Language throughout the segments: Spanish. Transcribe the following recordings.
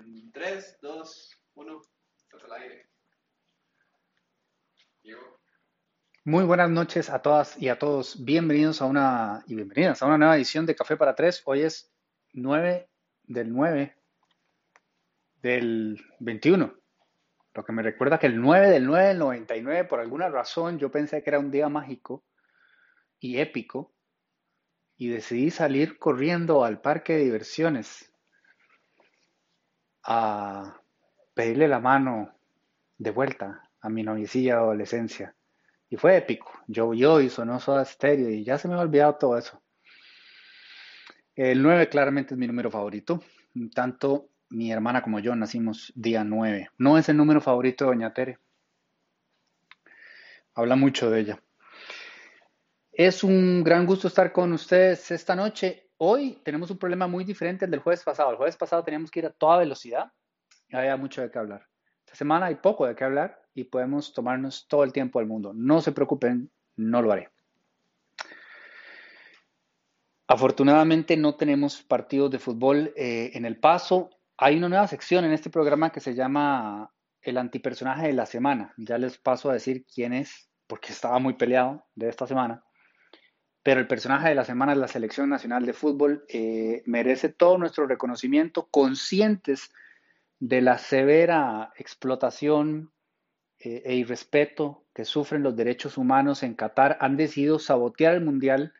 En 3, 2, 1, estás al aire. Diego. Muy buenas noches a todas y a todos. Bienvenidos a una y bienvenidas a una nueva edición de Café para Tres. Hoy es 9 del 9 del 21. Lo que me recuerda que el 9 del 9 del 99, por alguna razón, yo pensé que era un día mágico y épico y decidí salir corriendo al parque de diversiones a pedirle la mano de vuelta a mi noviecilla de adolescencia. Y fue épico. Llovió y sonó Soda Stereo y ya se me ha olvidado todo eso. El 9 claramente es mi número favorito. Tanto mi hermana como yo nacimos día 9. No es el número favorito de Doña Tere. Habla mucho de ella. Es un gran gusto estar con ustedes esta noche. Hoy tenemos un problema muy diferente al del jueves pasado. El jueves pasado teníamos que ir a toda velocidad y había mucho de qué hablar. Esta semana hay poco de qué hablar y podemos tomarnos todo el tiempo del mundo. No se preocupen, no lo haré. Afortunadamente no tenemos partidos de fútbol eh, en el paso. Hay una nueva sección en este programa que se llama el antipersonaje de la semana. Ya les paso a decir quién es, porque estaba muy peleado de esta semana pero el personaje de la semana es la Selección Nacional de Fútbol. Eh, merece todo nuestro reconocimiento, conscientes de la severa explotación eh, e irrespeto que sufren los derechos humanos en Qatar, han decidido sabotear el Mundial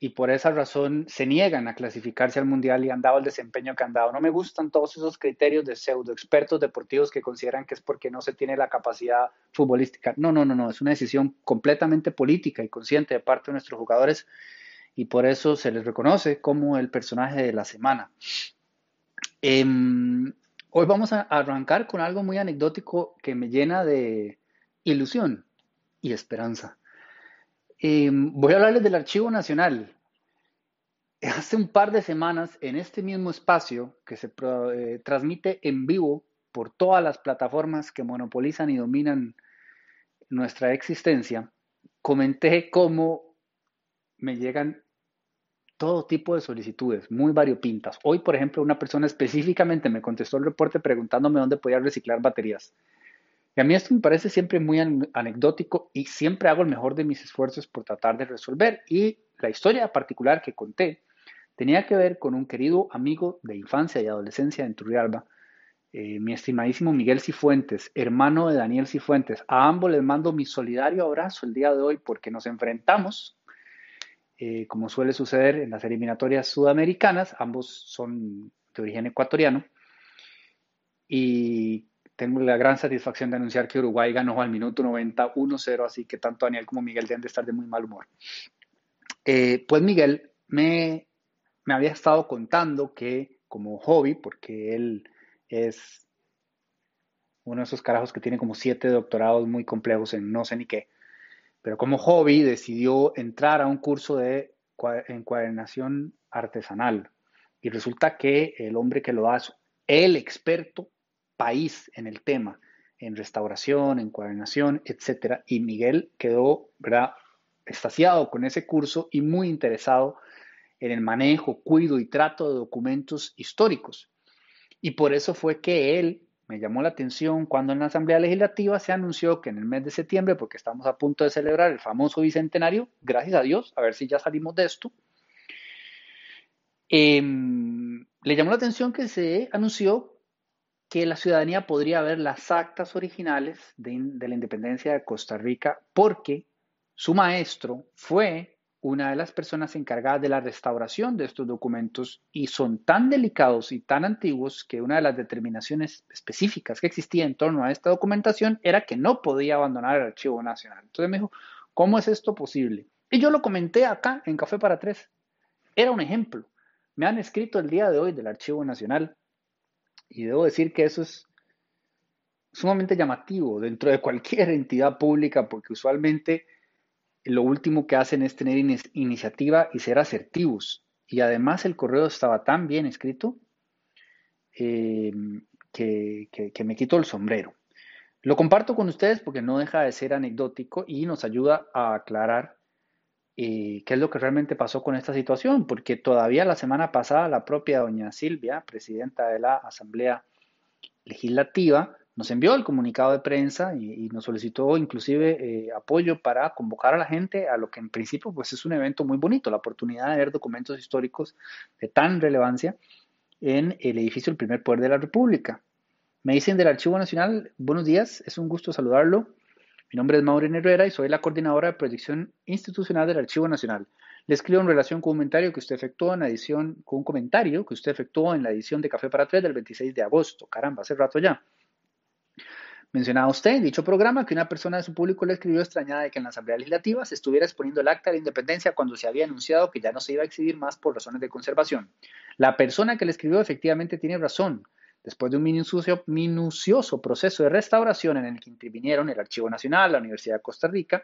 y por esa razón se niegan a clasificarse al Mundial y han dado el desempeño que han dado. No me gustan todos esos criterios de pseudo expertos deportivos que consideran que es porque no se tiene la capacidad futbolística. No, no, no, no, es una decisión completamente política y consciente de parte de nuestros jugadores y por eso se les reconoce como el personaje de la semana. Em, hoy vamos a arrancar con algo muy anecdótico que me llena de ilusión y esperanza. Em, voy a hablarles del Archivo Nacional. Hace un par de semanas, en este mismo espacio que se eh, transmite en vivo por todas las plataformas que monopolizan y dominan nuestra existencia, comenté cómo me llegan todo tipo de solicitudes, muy variopintas. Hoy, por ejemplo, una persona específicamente me contestó el reporte preguntándome dónde podía reciclar baterías. A mí esto me parece siempre muy anecdótico y siempre hago el mejor de mis esfuerzos por tratar de resolver. Y la historia particular que conté tenía que ver con un querido amigo de infancia y adolescencia en Turrialba, eh, mi estimadísimo Miguel Cifuentes, hermano de Daniel Cifuentes. A ambos les mando mi solidario abrazo el día de hoy porque nos enfrentamos, eh, como suele suceder en las eliminatorias sudamericanas, ambos son de origen ecuatoriano, y tengo la gran satisfacción de anunciar que Uruguay ganó al minuto 90 1-0, así que tanto Daniel como Miguel deben de estar de muy mal humor. Eh, pues Miguel me, me había estado contando que como hobby, porque él es uno de esos carajos que tiene como siete doctorados muy complejos en no sé ni qué, pero como hobby decidió entrar a un curso de encuadernación artesanal. Y resulta que el hombre que lo hace, el experto país en el tema, en restauración, en coordinación, etc. Y Miguel quedó, ¿verdad?, extasiado con ese curso y muy interesado en el manejo, cuido y trato de documentos históricos. Y por eso fue que él me llamó la atención cuando en la Asamblea Legislativa se anunció que en el mes de septiembre, porque estamos a punto de celebrar el famoso bicentenario, gracias a Dios, a ver si ya salimos de esto, em, le llamó la atención que se anunció que la ciudadanía podría ver las actas originales de, la independencia de Costa Rica porque su maestro fue una de las personas encargadas de la restauración de estos documentos y son tan delicados y tan antiguos que una de las determinaciones específicas que existía en torno a esta documentación era que no podía abandonar el archivo nacional. Entonces me dijo, ¿cómo es esto posible? Y yo lo comenté acá en Café para Tres. Era un ejemplo. Me han escrito el día de hoy del Archivo Nacional y debo decir que eso es sumamente llamativo dentro de cualquier entidad pública porque usualmente lo último que hacen es tener iniciativa y ser asertivos. Y además el correo estaba tan bien escrito eh, que, que me quito el sombrero. Lo comparto con ustedes porque no deja de ser anecdótico y nos ayuda a aclarar qué es lo que realmente pasó con esta situación, porque todavía la semana pasada la propia doña Silvia, presidenta de la Asamblea Legislativa, nos envió el comunicado de prensa y, nos solicitó inclusive eh, apoyo para convocar a la gente a lo que en principio pues es un evento muy bonito, la oportunidad de ver documentos históricos de tan relevancia en el edificio del primer poder de la República. Me dicen del Archivo Nacional, buenos días, es un gusto saludarlo. Mi nombre es Maureen Herrera y soy la coordinadora de proyección institucional del Archivo Nacional. Le escribo en relación con un comentario que usted efectuó en la edición, con un comentario que usted efectuó en la edición de Café para Tres del 26 de agosto. Caramba, hace rato ya. Mencionaba usted en dicho programa que una persona de su público le escribió extrañada de que en la Asamblea Legislativa se estuviera exponiendo el acta de independencia cuando se había anunciado que ya no se iba a exhibir más por razones de conservación. La persona que le escribió efectivamente tiene razón. Después de un minucioso, proceso de restauración en el que intervinieron el Archivo Nacional, la Universidad de Costa Rica,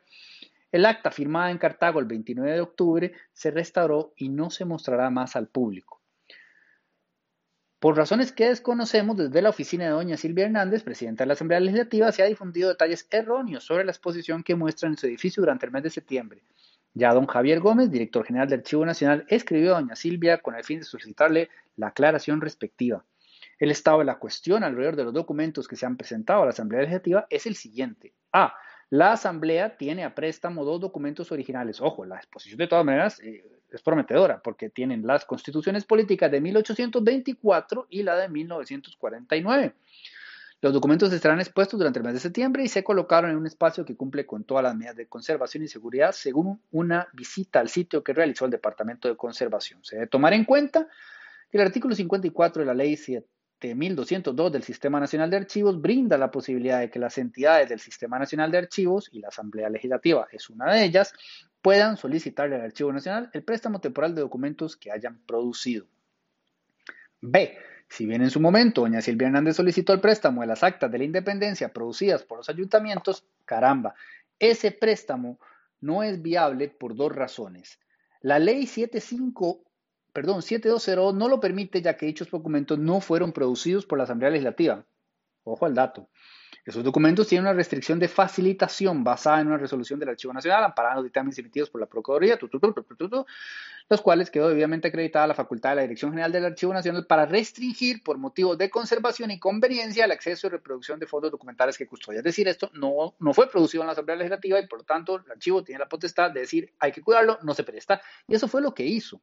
el acta firmada en Cartago el 29 de octubre se restauró y no se mostrará más al público. Por razones que desconocemos, desde la oficina de doña Silvia Hernández, presidenta de la Asamblea Legislativa, se ha difundido detalles erróneos sobre la exposición que muestra en su edificio durante el mes de septiembre. Ya don Javier Gómez, director general del Archivo Nacional, escribió a doña Silvia con el fin de solicitarle la aclaración respectiva. El estado de la cuestión alrededor de los documentos que se han presentado a la Asamblea Legislativa es el siguiente. A. La Asamblea tiene a préstamo dos documentos originales. Ojo, la exposición de todas maneras eh, es prometedora porque tienen las constituciones políticas de 1824 y la de 1949. Los documentos estarán expuestos durante el mes de septiembre y se colocaron en un espacio que cumple con todas las medidas de conservación y seguridad según una visita al sitio que realizó el Departamento de Conservación. Se debe tomar en cuenta que el artículo 54 de la Ley 7 1202 del Sistema Nacional de Archivos brinda la posibilidad de que las entidades del Sistema Nacional de Archivos, y la Asamblea Legislativa es una de ellas, puedan solicitarle al Archivo Nacional el préstamo temporal de documentos que hayan producido. B. Si bien en su momento doña Silvia Hernández solicitó el préstamo de las actas de la independencia producidas por los ayuntamientos, caramba, ese préstamo no es viable por dos razones. La ley 75 perdón, 720 no lo permite ya que dichos documentos no fueron producidos por la Asamblea Legislativa. Ojo al dato. Esos documentos tienen una restricción de facilitación basada en una resolución del Archivo Nacional amparada en los dictámenes emitidos por la Procuraduría, los cuales quedó debidamente acreditada la facultad de la Dirección General del Archivo Nacional para restringir por motivos de conservación y conveniencia el acceso y reproducción de fondos documentales que custodia. Es decir, esto no, no fue producido en la Asamblea Legislativa y por lo tanto el archivo tiene la potestad de decir hay que cuidarlo, no se presta. Y eso fue lo que hizo.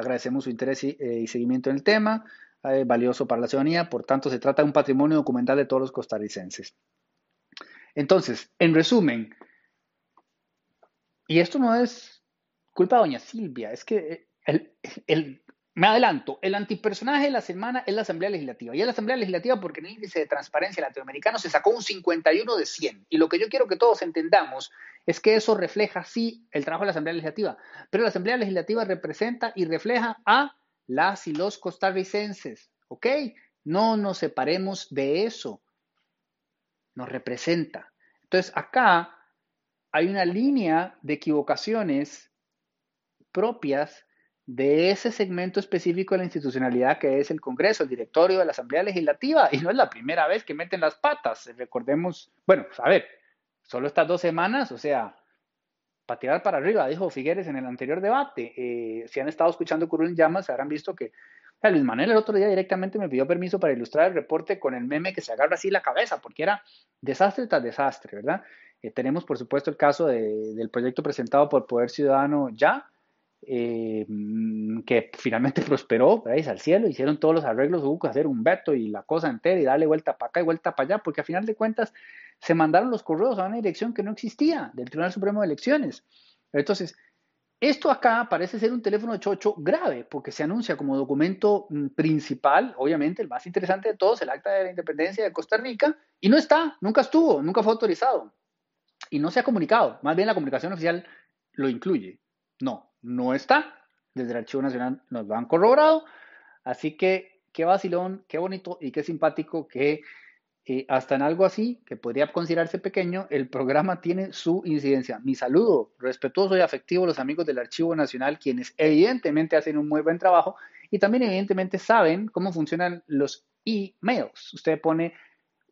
Agradecemos su interés y, eh, seguimiento en el tema, eh, valioso para la ciudadanía, por tanto se trata de un patrimonio documental de todos los costarricenses. Entonces, en resumen, y esto no es culpa de doña Silvia, es que el, el, me adelanto, el antipersonaje de la semana es la Asamblea Legislativa. Y es la Asamblea Legislativa porque en el índice de transparencia latinoamericano se sacó un 51 de 100. Y lo que yo quiero que todos entendamos es que eso refleja, sí, el trabajo de la Asamblea Legislativa. Pero la Asamblea Legislativa representa y refleja a las y los costarricenses. ¿Ok? No nos separemos de eso. Nos representa. Entonces, acá hay una línea de equivocaciones propias de ese segmento específico de la institucionalidad que es el Congreso, el directorio de la Asamblea Legislativa, y no es la primera vez que meten las patas. Recordemos, bueno, a ver, solo estas dos semanas, o sea, para tirar para arriba, dijo Figueres en el anterior debate. Eh, si han estado escuchando Curul Llamas, habrán visto que Luis Manuel el otro día directamente me pidió permiso para ilustrar el reporte con el meme que se agarra así la cabeza, porque era desastre tras desastre, ¿verdad? Eh, tenemos, por supuesto, el caso del proyecto presentado por Poder Ciudadano Ya, eh, que finalmente prosperó, ¿veis? al cielo, hicieron todos los arreglos, hubo que hacer un veto y la cosa entera y darle vuelta para acá y vuelta para allá, porque a final de cuentas se mandaron los correos a una dirección que no existía del Tribunal Supremo de Elecciones. Entonces, esto acá parece ser un teléfono chocho grave, porque se anuncia como documento mm, principal, obviamente el más interesante de todos, el Acta de la Independencia de Costa Rica, y no está, nunca estuvo, nunca fue autorizado, y no se ha comunicado, más bien la comunicación oficial lo incluye. No, no está. Desde el Archivo Nacional nos lo han corroborado. Así que qué vacilón, qué bonito y qué simpático que eh, hasta en algo así, que podría considerarse pequeño, el programa tiene su incidencia. Mi saludo respetuoso y afectivo a los amigos del Archivo Nacional, quienes evidentemente hacen un muy buen trabajo y también evidentemente saben cómo funcionan los emails. Usted pone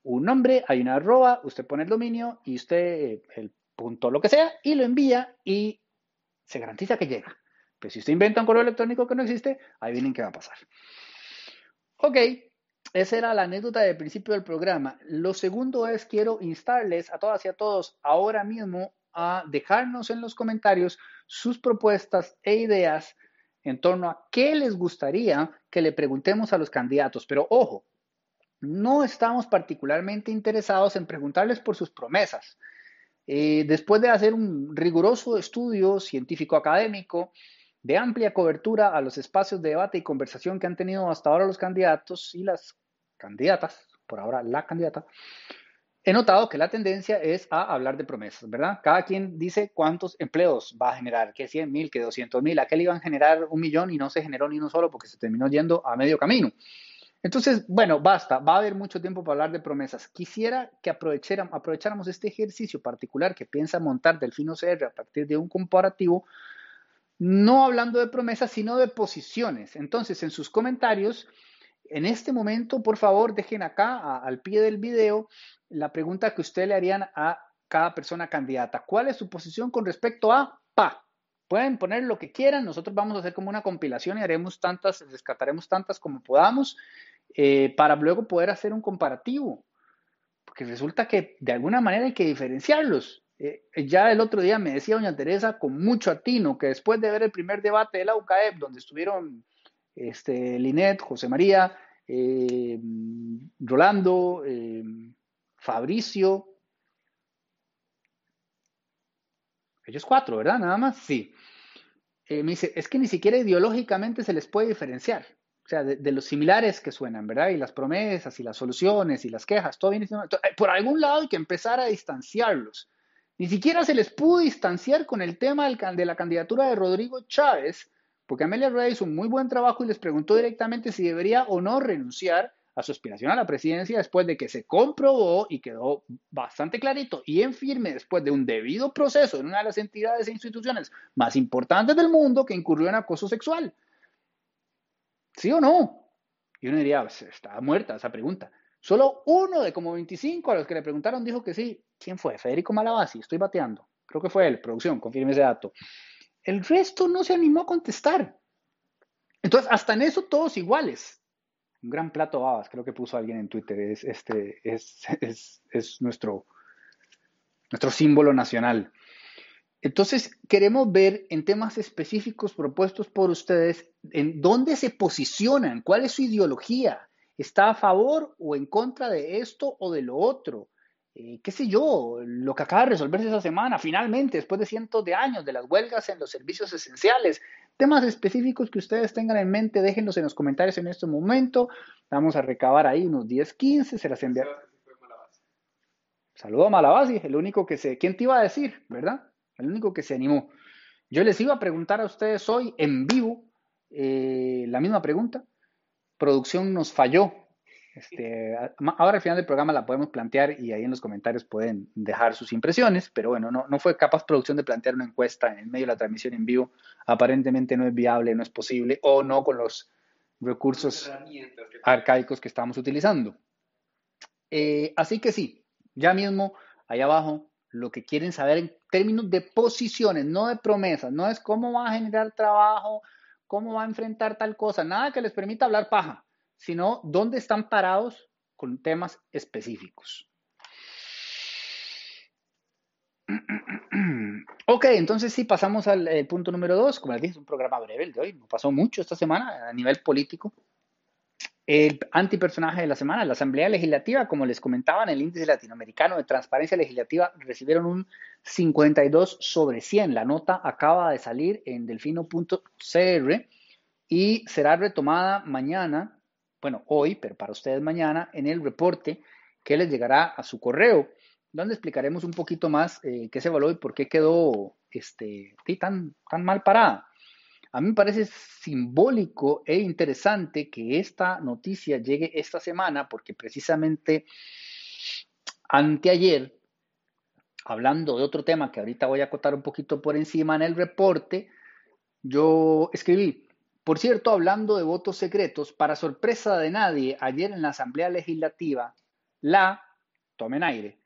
un nombre, hay una arroba, usted pone el dominio y usted eh, el punto lo que sea y lo envía y se garantiza que llega. Pero si usted inventa un correo electrónico que no existe, ahí vienen qué va a pasar. Ok, esa era la anécdota del principio del programa. Lo segundo es, quiero instarles a todas y a todos ahora mismo a dejarnos en los comentarios sus propuestas e ideas en torno a qué les gustaría que le preguntemos a los candidatos. Pero ojo, no estamos particularmente interesados en preguntarles por sus promesas. Eh, después de hacer un riguroso estudio científico académico de amplia cobertura a los espacios de debate y conversación que han tenido hasta ahora los candidatos y las candidatas, por ahora la candidata, he notado que la tendencia es a hablar de promesas, ¿verdad? Cada quien dice cuántos empleos va a generar, que 100 mil, que 200 mil, aquel iban a generar un millón y no se generó ni uno solo porque se terminó yendo a medio camino. Entonces, bueno, basta, va a haber mucho tiempo para hablar de promesas. Quisiera que aprovecháramos este ejercicio particular que piensa montar Delfino CR a partir de un comparativo, no hablando de promesas, sino de posiciones. Entonces, en sus comentarios, en este momento, por favor, dejen acá al pie del video la pregunta que usted le harían a cada persona candidata. ¿Cuál es su posición con respecto a PA? Pueden poner lo que quieran, nosotros vamos a hacer como una compilación y haremos tantas, rescataremos tantas como podamos eh, para luego poder hacer un comparativo. Porque resulta que de alguna manera hay que diferenciarlos. Eh, ya el otro día me decía doña Teresa con mucho atino que después de ver el primer debate de la UCAEP, donde estuvieron este, Linet, José María, eh, Rolando, Fabricio, ellos cuatro, ¿verdad? Nada más, sí. Eh, me dice, es que ni siquiera ideológicamente se les puede diferenciar. O sea, de, los similares que suenan, ¿verdad? Y las promesas y las soluciones y las quejas, todo viene eh, Por algún lado hay que empezar a distanciarlos. Ni siquiera se les pudo distanciar con el tema de la candidatura de Rodrigo Chávez, porque Amelia Rueda hizo un muy buen trabajo y les preguntó directamente si debería o no renunciar a su aspiración a la presidencia después de que se comprobó y quedó bastante clarito y en firme después de un debido proceso en una de las entidades e instituciones más importantes del mundo que incurrió en acoso sexual. ¿Sí o no? Y uno diría, pues, está muerta esa pregunta. Solo uno de como 25 a los que le preguntaron dijo que sí. ¿Quién fue? Federico Malavasi, estoy bateando. Creo que fue él, producción, confirme ese dato. El resto no se animó a contestar. Entonces, hasta en eso todos iguales un gran plato babas, creo que puso alguien en Twitter, es, este, es, es, nuestro, nuestro símbolo nacional. Entonces, queremos ver en temas específicos propuestos por ustedes en dónde se posicionan, cuál es su ideología, está a favor o en contra de esto o de lo otro. Eh, qué sé yo, lo que acaba de resolverse esa semana, finalmente, después de cientos de años de las huelgas en los servicios esenciales, Temas específicos que ustedes tengan en mente, déjenlos en los comentarios en este momento. Vamos a recabar ahí unos 10, 15, se las enviaré. Saludo a Malabasi, el único que se... ¿Quién te iba a decir, verdad? El único que se animó. Yo les iba a preguntar a ustedes hoy en vivo eh, la misma pregunta. Producción nos falló este, ahora al final del programa la podemos plantear y ahí en los comentarios pueden dejar sus impresiones, pero bueno, no, fue capaz producción de plantear una encuesta en medio de la transmisión en vivo. Aparentemente no es viable, no es posible o no con los recursos arcaicos que estamos utilizando. Eh, así que sí, ya mismo, ahí abajo, lo que quieren saber en términos de posiciones, no de promesas, no es cómo va a generar trabajo, cómo va a enfrentar tal cosa, nada que les permita hablar paja sino dónde están parados con temas específicos. Ok, entonces sí, pasamos al eh, punto número dos. Como les dije, es un programa breve el de hoy. No pasó mucho esta semana a nivel político. El antipersonaje de la semana, la Asamblea Legislativa, como les comentaba, en el índice latinoamericano de transparencia legislativa recibieron un 52 sobre 100. La nota acaba de salir en delfino.cr y será retomada mañana bueno, hoy, pero para ustedes mañana, en el reporte que les llegará a su correo, donde explicaremos un poquito más eh, qué se evaluó y por qué quedó este, tan, tan mal parada. A mí me parece simbólico e interesante que esta noticia llegue esta semana porque precisamente anteayer, hablando de otro tema que ahorita voy a acotar un poquito por encima en el reporte, yo escribí, por cierto, hablando de votos secretos, para sorpresa de nadie, ayer en la Asamblea Legislativa, la, tomen aire,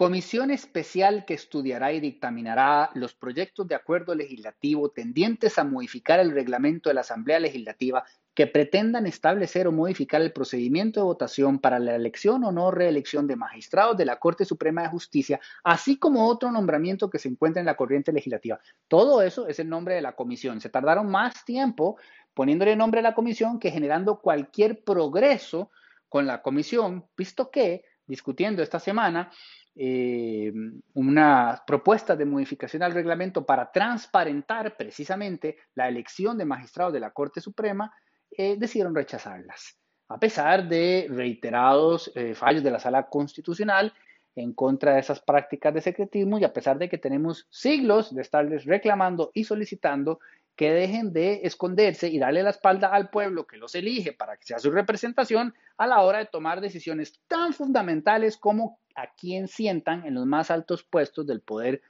Comisión especial que estudiará y dictaminará los proyectos de acuerdo legislativo tendientes a modificar el reglamento de la Asamblea Legislativa que pretendan establecer o modificar el procedimiento de votación para la elección o no reelección de magistrados de la Corte Suprema de Justicia, así como otro nombramiento que se encuentra en la corriente legislativa. Todo eso es el nombre de la comisión. Se tardaron más tiempo poniéndole nombre a la comisión que generando cualquier progreso con la comisión, visto que discutiendo esta semana eh, una propuesta de modificación al reglamento para transparentar precisamente la elección de magistrados de la Corte Suprema, eh, decidieron rechazarlas, a pesar de reiterados eh, fallos de la Sala Constitucional en contra de esas prácticas de secretismo y a pesar de que tenemos siglos de estarles reclamando y solicitando que dejen de esconderse y darle la espalda al pueblo que los elige para que sea su representación a la hora de tomar decisiones tan fundamentales como a quién sientan en los más altos puestos del poder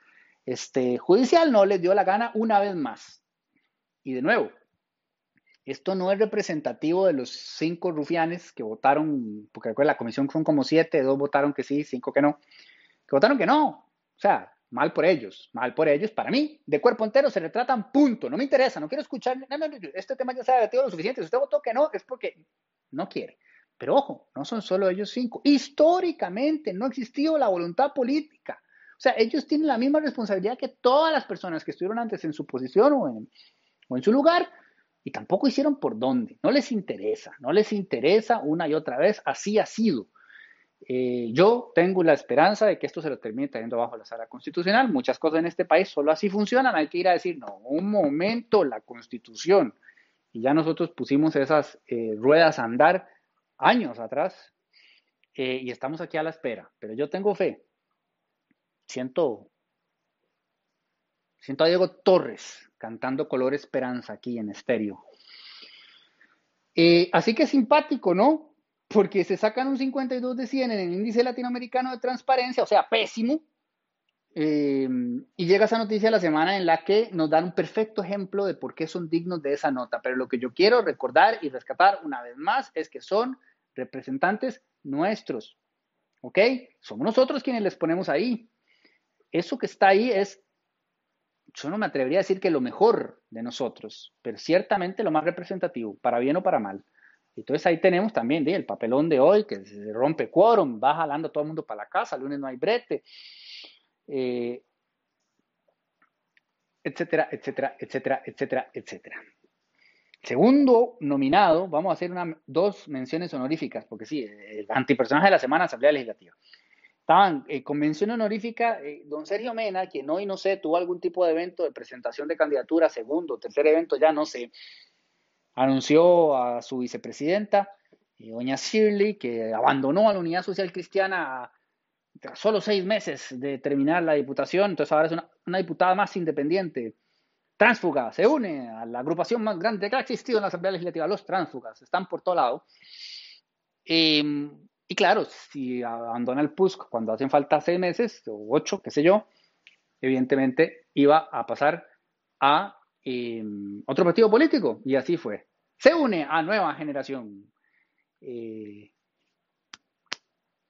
este, judicial. No les dio la gana una vez más. Y de nuevo, esto no es representativo de los cinco rufianes que votaron, porque la comisión son como siete, dos votaron que sí, cinco que no, que votaron que no. O sea, Mal por ellos, mal por ellos. Para mí, de cuerpo entero se retratan, punto. No me interesa, no quiero escuchar. este tema ya se ha debatido lo suficiente. Si usted votó que no, es porque no quiere. Pero ojo, no son solo ellos cinco. Históricamente no ha existido la voluntad política. O sea, ellos tienen la misma responsabilidad que todas las personas que estuvieron antes en su posición o en, o en su lugar y tampoco hicieron por dónde. No les interesa, no les interesa una y otra vez. Así ha sido. Eh, yo tengo la esperanza de que esto se lo termine trayendo bajo la sala constitucional. Muchas cosas en este país solo así funcionan. Hay que ir a decir, no, un momento, la constitución. Y ya nosotros pusimos esas eh, ruedas a andar años atrás eh, y estamos aquí a la espera. Pero yo tengo fe. Siento, siento a Diego Torres cantando Color Esperanza aquí en estéreo. así que simpático, ¿no? Porque se sacan un 52 de 100 en el índice latinoamericano de transparencia, o sea, pésimo, eh, y llega esa noticia la semana en la que nos dan un perfecto ejemplo de por qué son dignos de esa nota. Pero lo que yo quiero recordar y rescatar una vez más es que son representantes nuestros. ¿Ok? Somos nosotros quienes les ponemos ahí. Eso que está ahí es, yo no me atrevería a decir que lo mejor de nosotros, pero ciertamente lo más representativo, para bien o para mal. Entonces ahí tenemos también el papelón de hoy, que se rompe quórum, va jalando todo el mundo para la casa, el lunes no hay brete, eh, etcétera, etcétera, etcétera, etcétera, etcétera. Segundo nominado, vamos a hacer una, dos menciones honoríficas, porque sí, el antipersonaje de la semana, Asamblea Legislativa. Estaban eh, con mención honorífica, eh, don Sergio Mena, quien hoy no sé, tuvo algún tipo de evento de presentación de candidatura, segundo, tercer evento, ya no sé, anunció a su vicepresidenta, eh, doña Shirley, que abandonó a la Unidad Social Cristiana solo seis meses de terminar la diputación, entonces ahora es una, diputada más independiente, tránsfuga, se une a la agrupación más grande que ha existido en la Asamblea Legislativa, los tránsfugas, están por todo lado. Em, y claro, si abandona el PUSC cuando hacen falta seis meses o ocho, qué sé yo, evidentemente iba a pasar a em, otro partido político. Y así fue se une a nueva generación. Eh.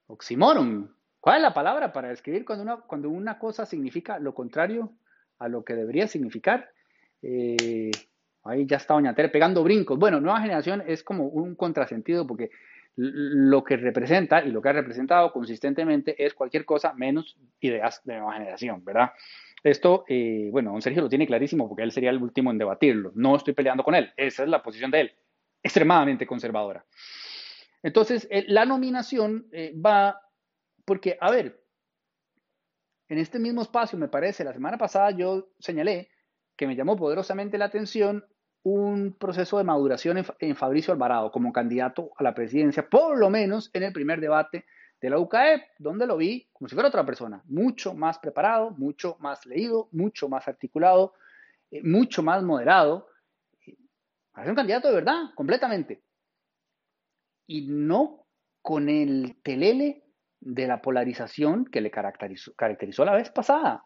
¿Cuál es la palabra para describir cuando una, cuando una cosa significa lo contrario a lo que debería significar? Eh, ahí ya está Doña Tere pegando brincos. Bueno, nueva generación es como un contrasentido porque lo que representa y lo que ha representado consistentemente es cualquier cosa menos ideas de nueva generación, ¿verdad? Esto, eh, bueno, don Sergio lo tiene clarísimo porque él sería el último en debatirlo. No estoy peleando con él, esa es la posición de él, extremadamente conservadora. Entonces, eh, la nominación eh, va, porque, a ver, en este mismo espacio, me parece, la semana pasada yo señalé que me llamó poderosamente la atención un proceso de maduración en, en Fabricio Alvarado como candidato a la presidencia, por lo menos en el primer debate de la UCAE, donde lo vi como si fuera otra persona, mucho más preparado, mucho más leído, mucho más articulado, eh, mucho más moderado, para ser un candidato de verdad, completamente. Y no con el telele de la polarización que le caracterizó, caracterizó la vez pasada.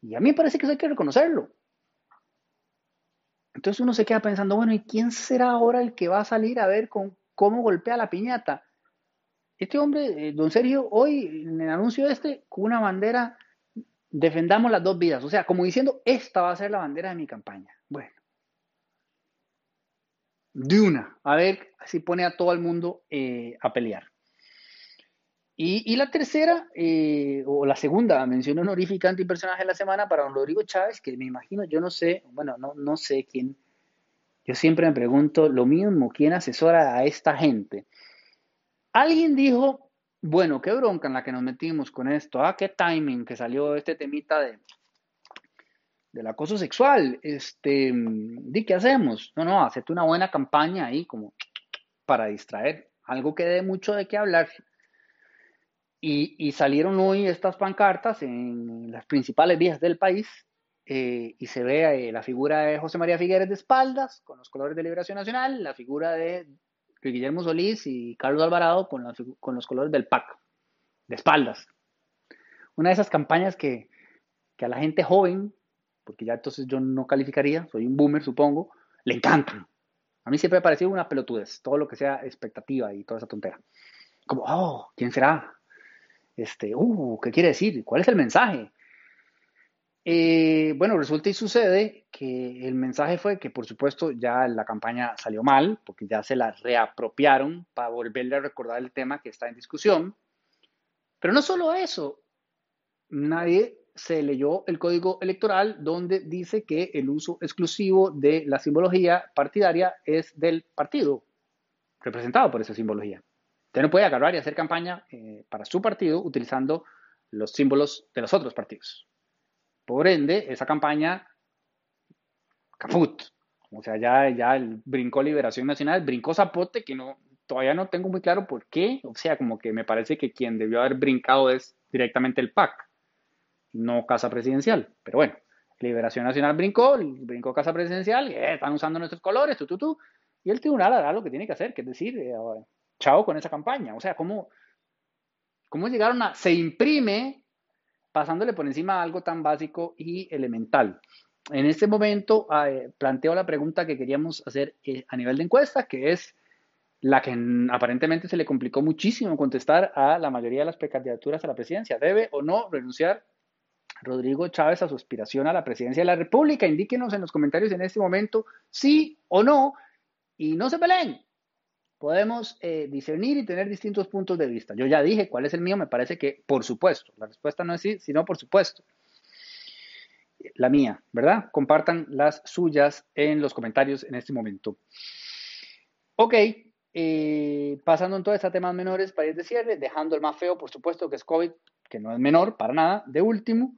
Y a mí me parece que eso hay que reconocerlo. Entonces uno se queda pensando, bueno, ¿y quién será ahora el que va a salir a ver con cómo golpea la piñata? Este hombre, eh, don Sergio, hoy en el anuncio este, con una bandera, defendamos las dos vidas. O sea, como diciendo, esta va a ser la bandera de mi campaña. Bueno. De una. A ver si pone a todo el mundo eh, a pelear. Y, la tercera, eh, o la segunda mención honorífica antipersonaje de la semana para don Rodrigo Chávez, que me imagino, yo no sé, bueno, no, no sé quién, yo siempre me pregunto lo mismo, ¿quién asesora a esta gente? Alguien dijo, bueno, qué bronca en la que nos metimos con esto, ah, qué timing que salió este temita de del acoso sexual, este, di, ¿qué hacemos? No, no, hacete una buena campaña ahí como para distraer, algo que dé mucho de qué hablar. Y, salieron hoy estas pancartas en las principales vías del país eh, y se ve eh, la figura de José María Figueres de espaldas con los colores de Liberación Nacional, la figura de Guillermo Solís y Carlos Alvarado con, con los colores del PAC, de espaldas. Una de esas campañas que, que a la gente joven, porque ya entonces yo no calificaría, soy un boomer supongo, le encantan. A mí siempre me ha parecido una pelotudez, todo lo que sea expectativa y toda esa tontera. Como, oh, ¿quién será? Este, uh, ¿qué quiere decir? ¿Cuál es el mensaje? Eh, bueno, resulta y sucede que el mensaje fue que, por supuesto, ya la campaña salió mal, porque ya se la reapropiaron para volverle a recordar el tema que está en discusión. Pero no solo eso, nadie se leyó el código electoral donde dice que el uso exclusivo de la simbología partidaria es del partido, representado por esa simbología. Usted no puede agarrar y hacer campaña eh, para su partido utilizando los símbolos de los otros partidos. Por ende, esa campaña, caput. O sea, ya, ya brincó Liberación Nacional, brincó Zapote, que no, todavía no tengo muy claro por qué. O sea, como que me parece que quien debió haber brincado es directamente el PAC, no Casa Presidencial. Pero bueno, Liberación Nacional brincó, brincó Casa Presidencial, eh, están usando nuestros colores, tú, tú, tú. Y el tribunal hará lo que tiene que hacer, que es decir, eh, chao con esa campaña. O sea, ¿cómo, cómo llegaron a... Se imprime pasándole por encima algo tan básico y elemental. En este momento eh, planteo la pregunta que queríamos hacer eh, a nivel de encuesta, que es la que aparentemente se le complicó muchísimo contestar a la mayoría de las precandidaturas a la presidencia. ¿Debe o no renunciar Rodrigo Chávez a su aspiración a la presidencia de la República? Indíquenos en los comentarios en este momento sí o no y no se peleen podemos eh, discernir y tener distintos puntos de vista. Yo ya dije cuál es el mío, me parece que por supuesto. La respuesta no es sí, sino por supuesto. La mía, ¿verdad? Compartan las suyas en los comentarios en este momento. Ok, eh, pasando entonces a temas menores para ir de cierre, dejando el más feo, por supuesto, que es COVID, que no es menor para nada. De último,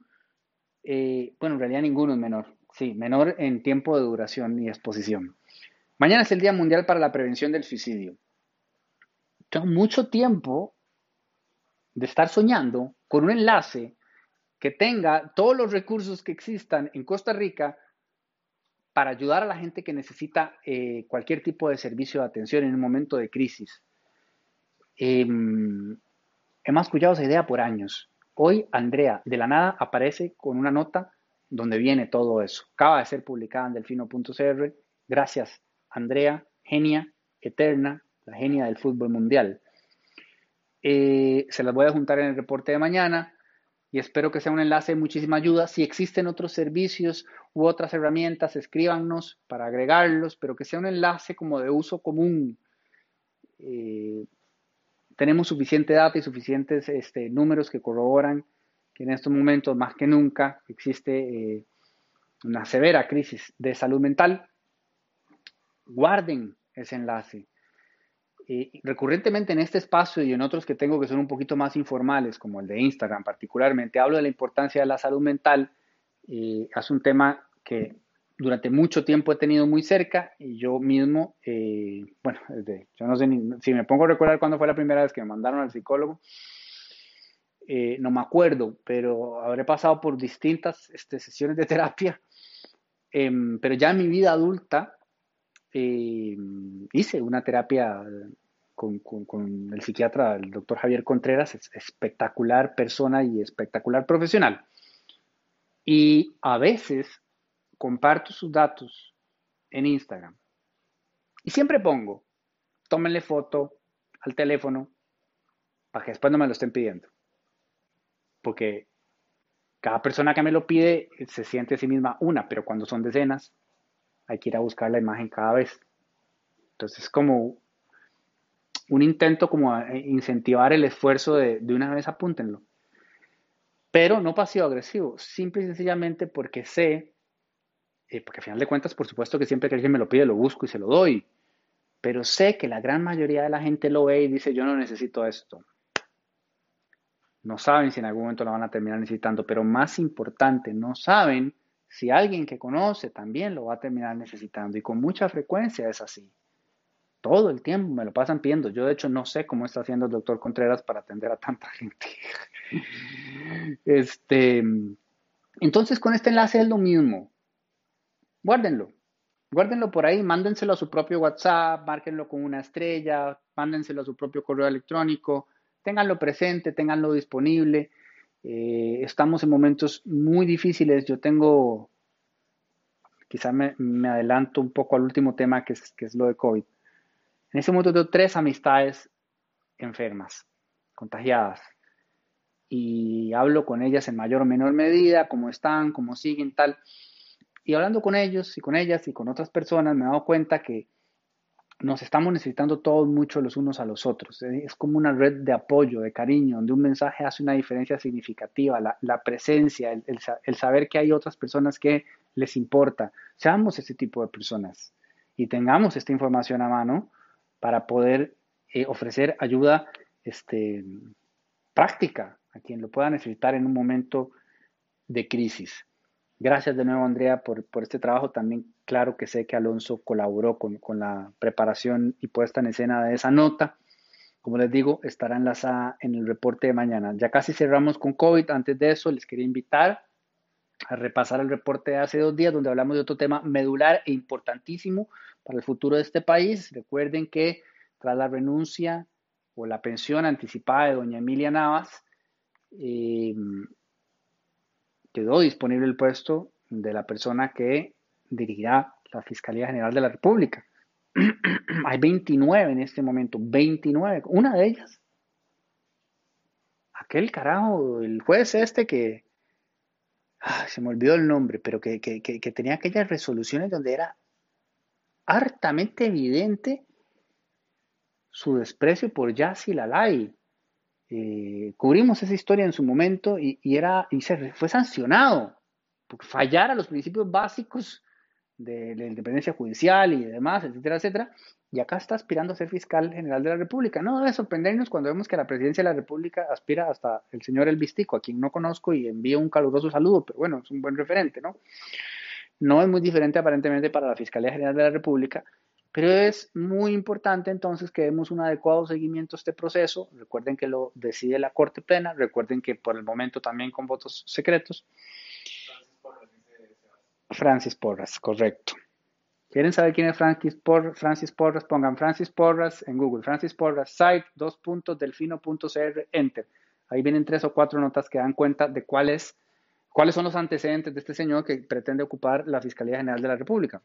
eh, bueno, en realidad ninguno es menor. Sí, menor en tiempo de duración y exposición. Mañana es el Día Mundial para la Prevención del Suicidio. Tengo mucho tiempo de estar soñando con un enlace que tenga todos los recursos que existan en Costa Rica para ayudar a la gente que necesita eh, cualquier tipo de servicio de atención en un momento de crisis. Em, hemos escuchado esa idea por años. Hoy Andrea de la nada aparece con una nota donde viene todo eso. Acaba de ser publicada en delfino.cr. Gracias Andrea, genia eterna, la genia del fútbol mundial. Eh, se las voy a juntar en el reporte de mañana y espero que sea un enlace de muchísima ayuda. Si existen otros servicios u otras herramientas, escríbanos para agregarlos, pero que sea un enlace como de uso común. Eh, tenemos suficiente data y suficientes este, números que corroboran que en estos momentos, más que nunca, existe eh, una severa crisis de salud mental guarden ese enlace. recurrentemente en este espacio y en otros que tengo que son un poquito más informales, como el de Instagram particularmente, hablo de la importancia de la salud mental. es un tema que durante mucho tiempo he tenido muy cerca y yo mismo, eh, bueno, yo no sé si me pongo a recordar cuándo fue la primera vez que me mandaron al psicólogo, eh, no me acuerdo, pero habré pasado por distintas este, sesiones de terapia, em, pero ya en mi vida adulta eh, hice una terapia con, el psiquiatra, el doctor Javier Contreras, espectacular persona y espectacular profesional. Y a veces comparto sus datos en Instagram. Y siempre pongo, tómenle foto al teléfono para que después no me lo estén pidiendo. Porque cada persona que me lo pide se siente a sí misma una, pero cuando son decenas, hay que ir a buscar la imagen cada vez. Entonces es como un intento como a incentivar el esfuerzo de, de una vez apúntenlo. Pero no pasivo-agresivo, simple y sencillamente porque sé, eh, porque al final de cuentas, por supuesto que siempre que alguien me lo pide, lo busco y se lo doy. Pero sé que la gran mayoría de la gente lo ve y dice, yo no necesito esto. No saben si en algún momento lo van a terminar necesitando, pero más importante, no saben si alguien que conoce también lo va a terminar necesitando. Y con mucha frecuencia es así. Todo el tiempo me lo pasan pidiendo. Yo de hecho no sé cómo está haciendo el doctor Contreras para atender a tanta gente. este, entonces con este enlace es lo mismo. Guárdenlo. Guárdenlo por ahí, mándenselo a su propio WhatsApp, márquenlo con una estrella, mándenselo a su propio correo electrónico, ténganlo presente, ténganlo disponible. Eh, estamos en momentos muy difíciles. Yo tengo, quizá me, adelanto un poco al último tema que es, que es lo de COVID. En ese momento tengo tres amistades enfermas, contagiadas. Y hablo con ellas en mayor o menor medida, cómo están, cómo siguen, tal. Y hablando con ellos y con ellas y con otras personas, me he dado cuenta que nos estamos necesitando todos mucho los unos a los otros. Es como una red de apoyo, de cariño, donde un mensaje hace una diferencia significativa, la, presencia, el, saber que hay otras personas que les importa. Seamos ese tipo de personas y tengamos esta información a mano para poder eh, ofrecer ayuda este, práctica a quien lo pueda necesitar en un momento de crisis. Gracias de nuevo, Andrea, por, por, este trabajo. También, claro que sé que Alonso colaboró con, la preparación y puesta en escena de esa nota. Como les digo, estará enlazada en el reporte de mañana. Ya casi cerramos con COVID. Antes de eso, les quería invitar a repasar el reporte de hace dos días, donde hablamos de otro tema medular e importantísimo para el futuro de este país. Recuerden que tras la renuncia o la pensión anticipada de doña Emilia Navas, eh, quedó disponible el puesto de la persona que dirigirá la Fiscalía General de la República. Hay 29 en este momento, 29. Una de ellas, aquel carajo, el juez este que, se me olvidó el nombre, pero que, tenía aquellas resoluciones donde era hartamente evidente su desprecio por Yassi Lalay. Eh, cubrimos esa historia en su momento y, era, y se fue sancionado por fallar a los principios básicos de la independencia judicial y demás, etcétera, etcétera. Y acá está aspirando a ser fiscal general de la República. No debe sorprendernos cuando vemos que la presidencia de la República aspira hasta el señor El Vistico, a quien no conozco y envío un caluroso saludo, pero bueno, es un buen referente, ¿no? No es muy diferente aparentemente para la Fiscalía General de la República, pero es muy importante entonces que demos un adecuado seguimiento a este proceso. Recuerden que lo decide la Corte Plena, recuerden que por el momento también con votos secretos. Francis Porras, correcto. ¿Quieren saber quién es Francis, Francis Porras? Pongan Francis Porras en Google. Francis Porras, site, dos puntos, delfino.cr, enter. Ahí vienen tres o cuatro notas que dan cuenta de cuáles, cuáles son los antecedentes de este señor que pretende ocupar la Fiscalía General de la República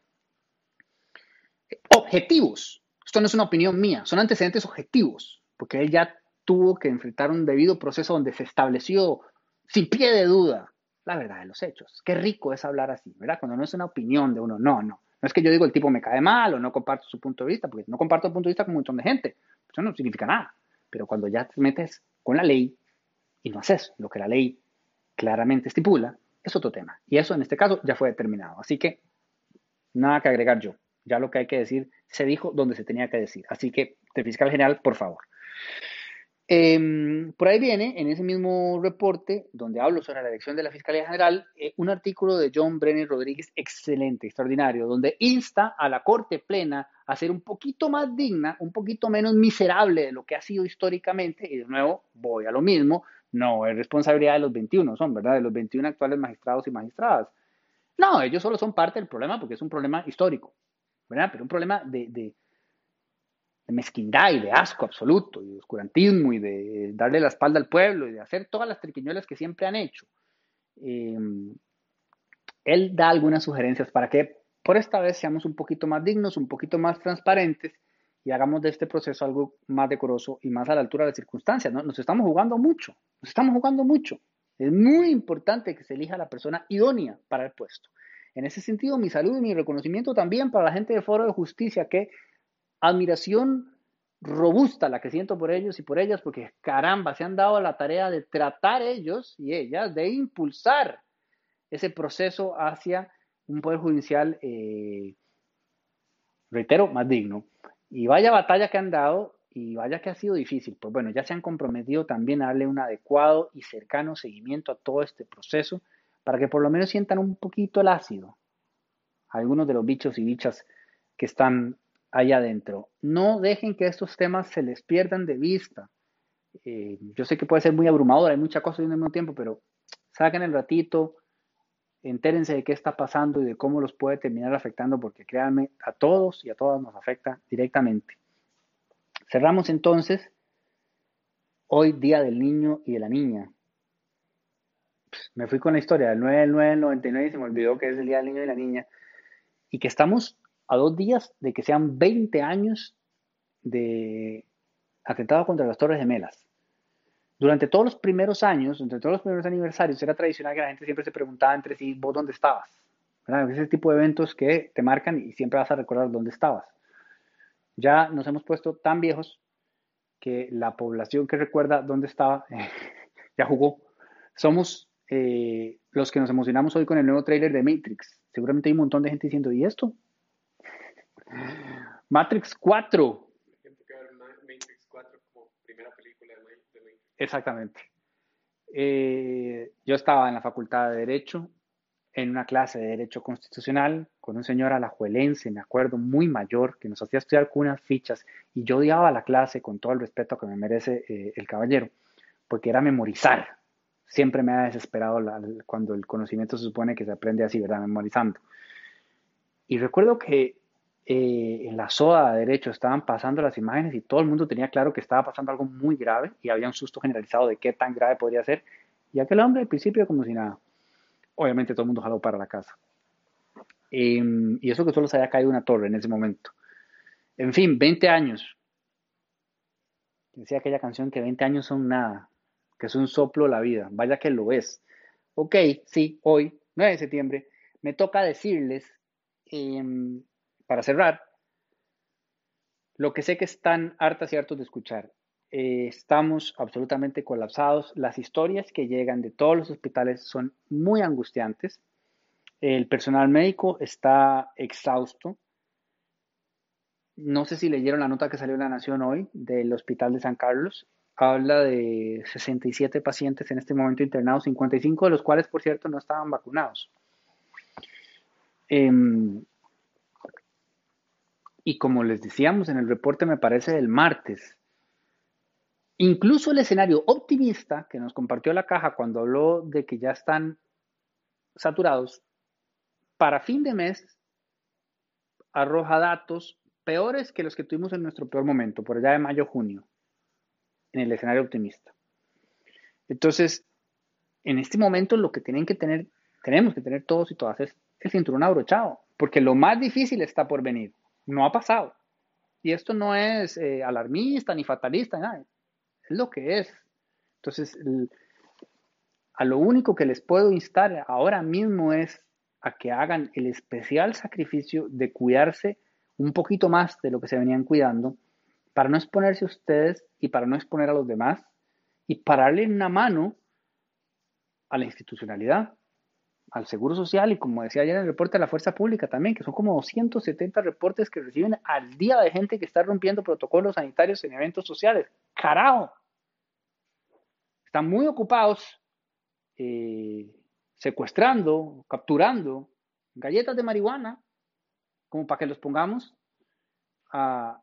objetivos. Esto no es una opinión mía, son antecedentes objetivos, porque él ya tuvo que enfrentar un debido proceso donde se estableció sin pie de duda la verdad de los hechos. Qué rico es hablar así, ¿verdad? Cuando no es una opinión de uno, no, no. No es que yo digo el tipo me cae mal o no comparto su punto de vista, porque no comparto el punto de vista con un montón de gente. Eso no significa nada. Pero cuando ya te metes con la ley y no haces lo que la ley claramente estipula, es otro tema. Y eso en este caso ya fue determinado. Así que nada que agregar yo. Ya lo que hay que decir se dijo donde se tenía que decir. Así que, fiscal general, por favor. Em, por ahí viene, en ese mismo reporte, donde hablo sobre la elección de la Fiscalía General, eh, un artículo de John Brenner Rodríguez, excelente, extraordinario, donde insta a la Corte Plena a ser un poquito más digna, un poquito menos miserable de lo que ha sido históricamente, y de nuevo voy a lo mismo, no es responsabilidad de los 21, son, ¿verdad? De los 21 actuales magistrados y magistradas. No, ellos solo son parte del problema porque es un problema histórico. Pero un problema de, mezquindad y de asco absoluto, y de oscurantismo, y de darle la espalda al pueblo, y de hacer todas las triquiñuelas que siempre han hecho. Em, él da algunas sugerencias para que por esta vez seamos un poquito más dignos, un poquito más transparentes, y hagamos de este proceso algo más decoroso y más a la altura de las circunstancias. ¿no? Nos estamos jugando mucho, nos estamos jugando mucho. Es muy importante que se elija la persona idónea para el puesto. En ese sentido, mi salud y mi reconocimiento también para la gente de Foro de Justicia, que admiración robusta la que siento por ellos y por ellas, porque caramba, se han dado la tarea de tratar ellos y ellas, de impulsar ese proceso hacia un poder judicial, eh, reitero, más digno. Y vaya batalla que han dado y vaya que ha sido difícil. Pues bueno, ya se han comprometido también a darle un adecuado y cercano seguimiento a todo este proceso para que por lo menos sientan un poquito el ácido algunos de los bichos y bichas que están allá adentro. No dejen que estos temas se les pierdan de vista. Eh, yo sé que puede ser muy abrumador, hay mucha cosa al mismo tiempo, pero saquen el ratito, entérense de qué está pasando y de cómo los puede terminar afectando, porque créanme, a todos y a todas nos afecta directamente. Cerramos entonces hoy Día del Niño y de la Niña. me fui con la historia del 9 del 9 del 99 y se me olvidó que es el Día del Niño y la Niña. Y que estamos a dos días de que sean 20 años de atentado contra las Torres Gemelas. Durante todos los primeros años, durante todos los primeros aniversarios, era tradicional que la gente siempre se preguntaba entre sí, ¿vos dónde estabas? Ese tipo de eventos que te marcan y siempre vas a recordar dónde estabas. Ya nos hemos puesto tan viejos que la población que recuerda dónde estaba ya jugó. Somos eh, los que nos emocionamos hoy con el nuevo tráiler de Matrix. Seguramente hay un montón de gente diciendo, ¿y esto? Matrix 4. Matrix 4 como primera película de Matrix. Exactamente. Eh, yo estaba en la Facultad de Derecho, en una clase de Derecho Constitucional, con un señor alajuelense, me acuerdo, muy mayor, que nos hacía estudiar con unas fichas, y yo odiaba la clase con todo el respeto que me merece eh, el caballero, porque era memorizar. Siempre me ha desesperado cuando el conocimiento se supone que se aprende así, ¿verdad? Memorizando. Y recuerdo que eh, en la SOA de Derecho estaban pasando las imágenes y todo el mundo tenía claro que estaba pasando algo muy grave y había un susto generalizado de qué tan grave podría ser. Y aquel hombre al principio como si nada. Obviamente todo el mundo jaló para la casa. Em, y eso que solo se había caído una torre en ese momento. En fin, 20 años. Decía aquella canción que 20 años son nada, que es un soplo la vida. Vaya que lo es. Ok, sí, hoy, 9 de septiembre, me toca decirles em, para cerrar, lo que sé que están hartas y hartos de escuchar. Eh, estamos absolutamente colapsados. Las historias que llegan de todos los hospitales son muy angustiantes. El personal médico está exhausto. No sé si leyeron la nota que salió en La Nación hoy del Hospital de San Carlos. Habla de 67 pacientes en este momento internados, 55 de los cuales, por cierto, no estaban vacunados. Em, y como les decíamos en el reporte, me parece del martes, incluso el escenario optimista que nos compartió la caja cuando habló de que ya están saturados, para fin de mes arroja datos peores que los que tuvimos en nuestro peor momento, por allá de mayo-junio, en el escenario optimista. Entonces, en este momento lo que tienen que tener, tenemos que tener todos y todas es el cinturón abrochado, porque lo más difícil está por venir. No ha pasado. Y esto no es eh, alarmista ni fatalista, nada. Es lo que es. Entonces, a lo único que les puedo instar ahora mismo es a que hagan el especial sacrificio de cuidarse un poquito más de lo que se venían cuidando para no exponerse a ustedes y para no exponer a los demás y para darle una mano a la institucionalidad al Seguro Social y como decía ayer en el reporte de la Fuerza Pública también, que son como 270 reportes que reciben al día de gente que está rompiendo protocolos sanitarios en eventos sociales. ¡Carajo! Están muy ocupados eh, secuestrando, capturando galletas de marihuana, como para que los pongamos a,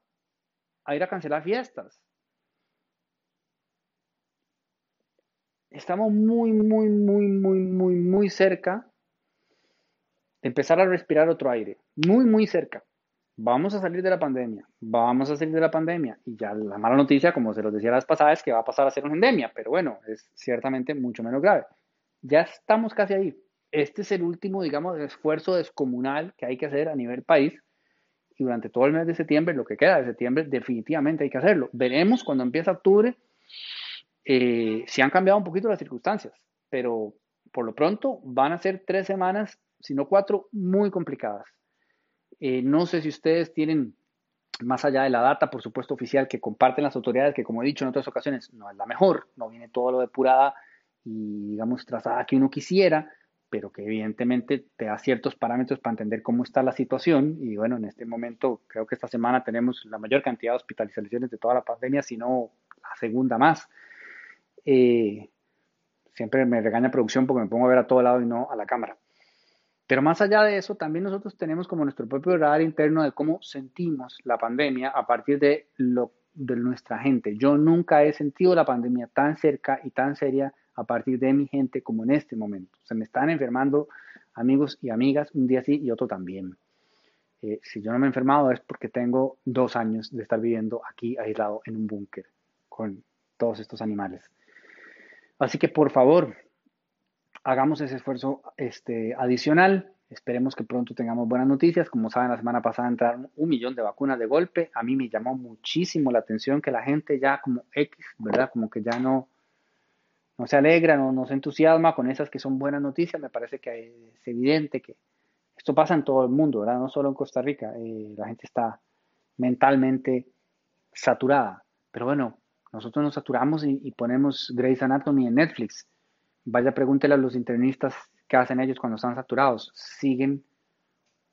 a ir a cancelar fiestas. Estamos muy, muy, muy, muy, muy, muy cerca de empezar a respirar otro aire. Muy, muy cerca. Vamos a salir de la pandemia. Vamos a salir de la pandemia. Y ya la mala noticia, como se los decía la vez pasada, es que va a pasar a ser una endemia. Pero bueno, es ciertamente mucho menos grave. Ya estamos casi ahí. Este es el último, digamos, esfuerzo descomunal que hay que hacer a nivel país. y durante todo el mes de septiembre, lo que queda de septiembre, definitivamente hay que hacerlo. Veremos cuando empieza octubre eh, si han cambiado un poquito las circunstancias, pero por lo pronto van a ser tres semanas, si no cuatro, muy complicadas. Eh, no sé si ustedes tienen, más allá de la data, por supuesto, oficial que comparten las autoridades, que como he dicho en otras ocasiones, no es la mejor, no viene todo lo depurada y, digamos, trazada que uno quisiera, pero que evidentemente te da ciertos parámetros para entender cómo está la situación. Y bueno, en este momento creo que esta semana tenemos la mayor cantidad de hospitalizaciones de toda la pandemia, si no la segunda más. Eh, siempre me regaña producción porque me pongo a ver a todo lado y no a la cámara. Pero más allá de eso, también nosotros tenemos como nuestro propio radar interno de cómo sentimos la pandemia a partir de, lo, de nuestra gente. Yo nunca he sentido la pandemia tan cerca y tan seria a partir de mi gente como en este momento. Se me están enfermando amigos y amigas un día sí y otro también. Eh, si yo no me he enfermado es porque tengo dos años de estar viviendo aquí aislado en un búnker con todos estos animales. Así que por favor, hagamos ese esfuerzo este, adicional. Esperemos que pronto tengamos buenas noticias. Como saben, la semana pasada entraron un millón de vacunas de golpe. A mí me llamó muchísimo la atención que la gente ya como X, ¿verdad? Como que ya no, no se alegra, no, no se entusiasma con esas que son buenas noticias. Me parece que es evidente que esto pasa en todo el mundo, ¿verdad? No solo en Costa Rica. Eh, la gente está mentalmente saturada. Pero bueno, nosotros nos saturamos y, ponemos Grey's Anatomy en Netflix. Vaya, pregúntele a los internistas qué hacen ellos cuando están saturados. Siguen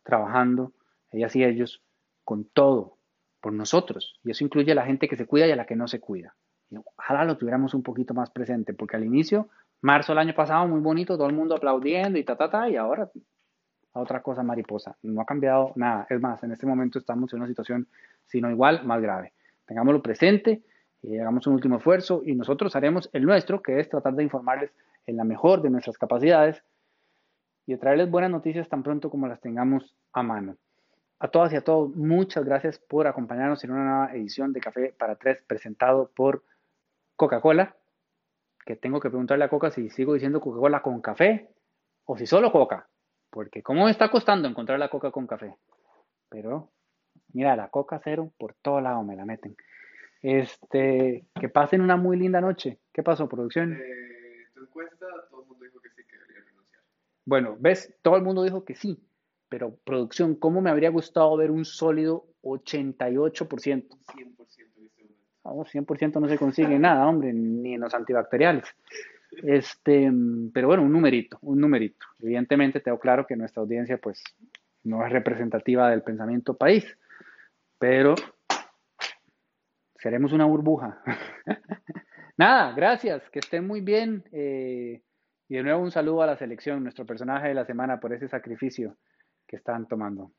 trabajando, ellas y ellos, con todo, por nosotros. Y eso incluye a la gente que se cuida y a la que no se cuida. ojalá lo tuviéramos un poquito más presente, porque al inicio, marzo del año pasado, muy bonito, todo el mundo aplaudiendo y ta, ta, ta, y ahora otra cosa mariposa. No ha cambiado nada. Es más, en este momento estamos en una situación, si no igual, más grave. Tengámoslo presente y hagamos un último esfuerzo y nosotros haremos el nuestro, que es tratar de informarles en la mejor de nuestras capacidades y de traerles buenas noticias tan pronto como las tengamos a mano. A todas y a todos, muchas gracias por acompañarnos en una nueva edición de Café para Tres presentado por Coca-Cola, que tengo que preguntarle a Coca si sigo diciendo Coca-Cola con café o si solo Coca, porque cómo me está costando encontrar la Coca con café. Pero mira, la Coca cero por todo lado me la meten. Este, que pasen una muy linda noche. ¿Qué pasó, producción? Eh, tu encuesta, todo el mundo dijo que sí, que debería renunciar. Bueno, ves, todo el mundo dijo que sí, pero producción, ¿cómo me habría gustado ver un sólido 88%? 100% en este momento. Vamos, 100% no se consigue nada, hombre, ni en los antibacteriales. Este, pero bueno, un numerito, un numerito. Evidentemente tengo claro que nuestra audiencia pues no es representativa del pensamiento país, pero seremos una burbuja. Nada, gracias, que estén muy bien. Eh, y de nuevo un saludo a la selección, nuestro personaje de la semana, por ese sacrificio que están tomando.